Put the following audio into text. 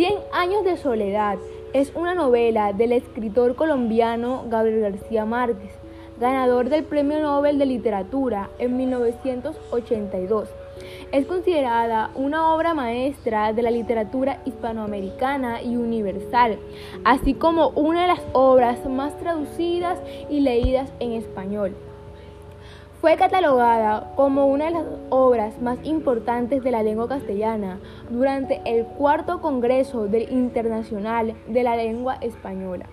Cien años de soledad es una novela del escritor colombiano Gabriel García Márquez, ganador del Premio Nobel de Literatura en 1982. Es considerada una obra maestra de la literatura hispanoamericana y universal, así como una de las obras más traducidas y leídas en español. Fue catalogada como una de las obras más importantes de la lengua castellana durante el cuarto Congreso del Internacional de la Lengua Española.